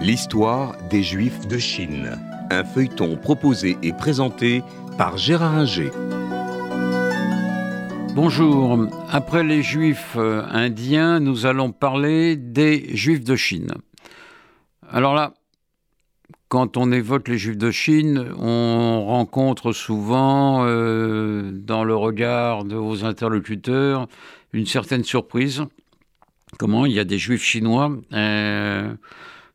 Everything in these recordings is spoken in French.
L'histoire des Juifs de Chine. Un feuilleton proposé et présenté par Gérard Inger. Bonjour. Après les Juifs euh, indiens, nous allons parler des Juifs de Chine. Alors là, quand on évoque les Juifs de Chine, on rencontre souvent euh, dans le regard de vos interlocuteurs une certaine surprise. Comment il y a des Juifs chinois euh,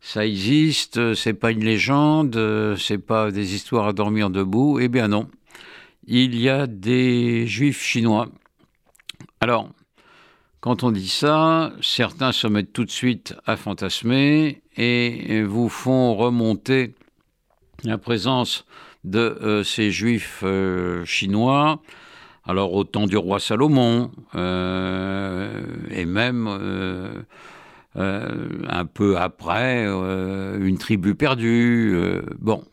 Ça existe, c'est pas une légende, c'est pas des histoires à dormir debout. Eh bien non, il y a des Juifs chinois. Alors, quand on dit ça, certains se mettent tout de suite à fantasmer et vous font remonter la présence de euh, ces juifs euh, chinois, alors au temps du roi Salomon, euh, et même un peu après, une tribu perdue. bon,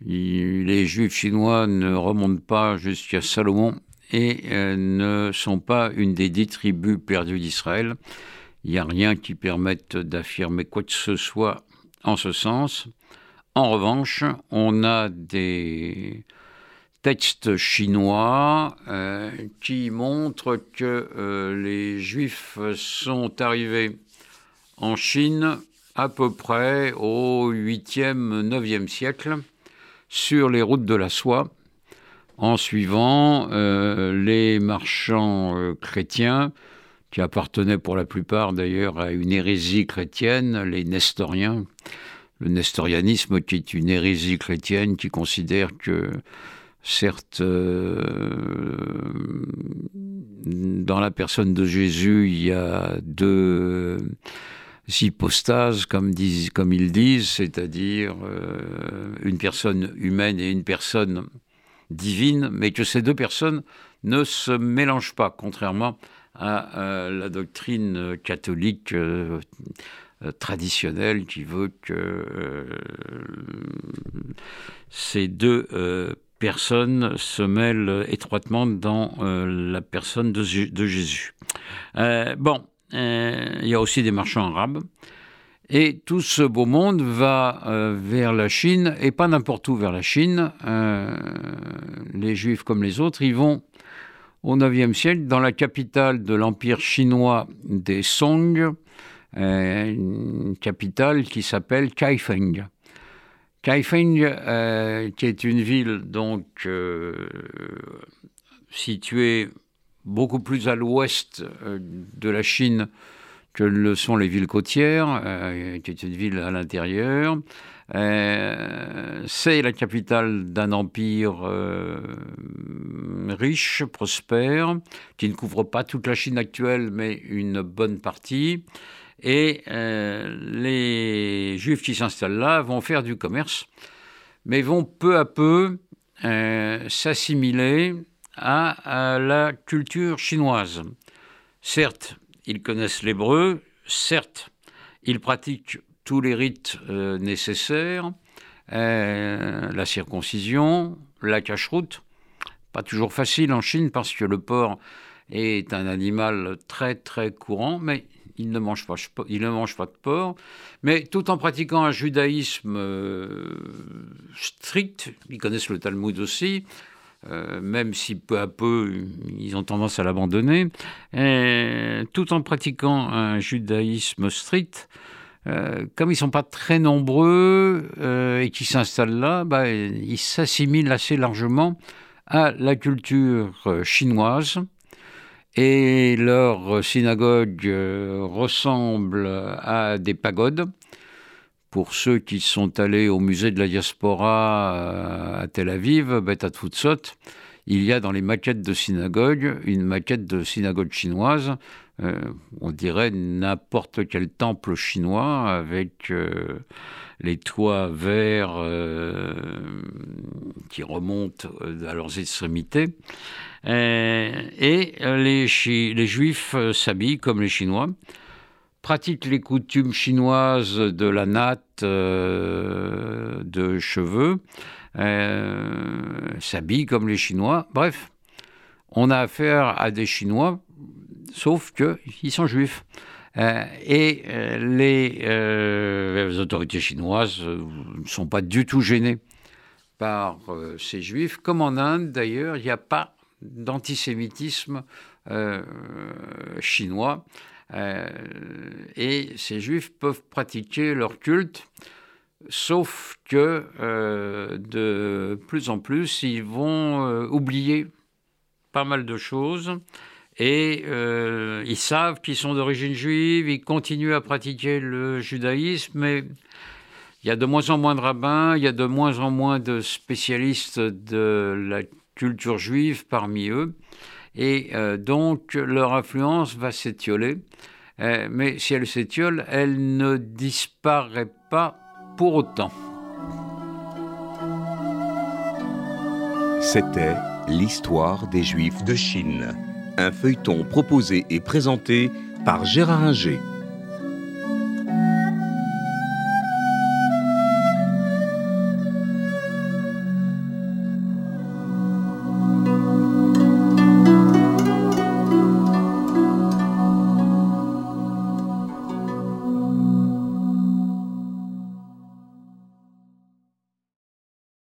les juifs chinois ne remontent pas jusqu'à Salomon, et euh, ne sont pas une des dix tribus perdues d'Israël. Il n'y a rien qui permette d'affirmer quoi que ce soit en ce sens. En revanche, on a des textes chinois euh, qui montrent que euh, les Juifs sont arrivés en Chine à peu près au 8e, 9e siècle sur les routes de la soie en suivant euh, les marchands euh, chrétiens, qui appartenaient pour la plupart d'ailleurs à une hérésie chrétienne, les nestoriens. Le nestorianisme qui est une hérésie chrétienne qui considère que certes euh, dans la personne de Jésus il y a deux hypostases comme, comme ils disent, c'est-à-dire une personne humaine et une personne divine, mais que ces deux personnes ne se mélangent pas, contrairement à, la doctrine catholique euh, euh, traditionnelle qui veut que euh, ces deux personnes se mêlent étroitement dans la personne de Jésus. bon, il y a aussi des marchands arabes. Et tout ce beau monde va euh, vers la Chine, et pas n'importe où vers la Chine. Euh, les Juifs comme les autres, ils vont au IXe siècle dans la capitale de l'empire chinois des Song, euh, une capitale qui s'appelle Kaifeng. Kaifeng, qui est une ville donc située beaucoup plus à l'ouest de la Chine que le sont les villes côtières, euh, qui est une ville à l'intérieur. Euh, c'est la capitale d'un empire euh, riche, prospère, qui ne couvre pas toute la Chine actuelle, mais une bonne partie. Et les Juifs qui s'installent là vont faire du commerce, mais vont peu à peu s'assimiler à la culture chinoise. Certes, ils connaissent l'hébreu, certes, ils pratiquent tous les rites euh, nécessaires, euh, la circoncision, la cache-route. Pas toujours facile en Chine parce que le porc est un animal très très courant, mais ils ne mangent pas, de porc. Mais tout en pratiquant un judaïsme euh, strict, ils connaissent le Talmud aussi, euh, même si peu à peu ils ont tendance à l'abandonner, tout en pratiquant un judaïsme strict, euh, comme ils ne sont pas très nombreux euh, et qui s'installent là, bah, ils s'assimilent assez largement à la culture chinoise. Et leur synagogue ressemble à des pagodes pour ceux qui sont allés au musée de la diaspora euh, à Tel Aviv, Beta Tfutsot, il y a dans les maquettes de synagogue une maquette de synagogue chinoise, euh, on dirait n'importe quel temple chinois avec euh, les toits verts qui remontent à leurs extrémités. et les juifs s'habillent comme les Chinois pratique les coutumes chinoises de la natte euh, de cheveux, euh, s'habille comme les Chinois. Bref, on a affaire à des Chinois, sauf qu'ils sont juifs. et les, autorités chinoises ne sont pas du tout gênées par ces juifs. Comme en Inde, d'ailleurs, il n'y a pas d'antisémitisme chinois. Et ces juifs peuvent pratiquer leur culte Sauf que euh, de plus en plus, ils vont euh, oublier pas mal de choses. Et euh, ils savent qu'ils sont d'origine juive, ils continuent à pratiquer le judaïsme, mais il y a de moins en moins de rabbins, il y a de moins en moins de spécialistes de la culture juive parmi eux, et donc leur influence va s'étioler. mais si elle s'étiole, elle ne disparaît pas pour autant. C'était L'histoire des Juifs de Chine, un feuilleton proposé et présenté par Gérard Inger.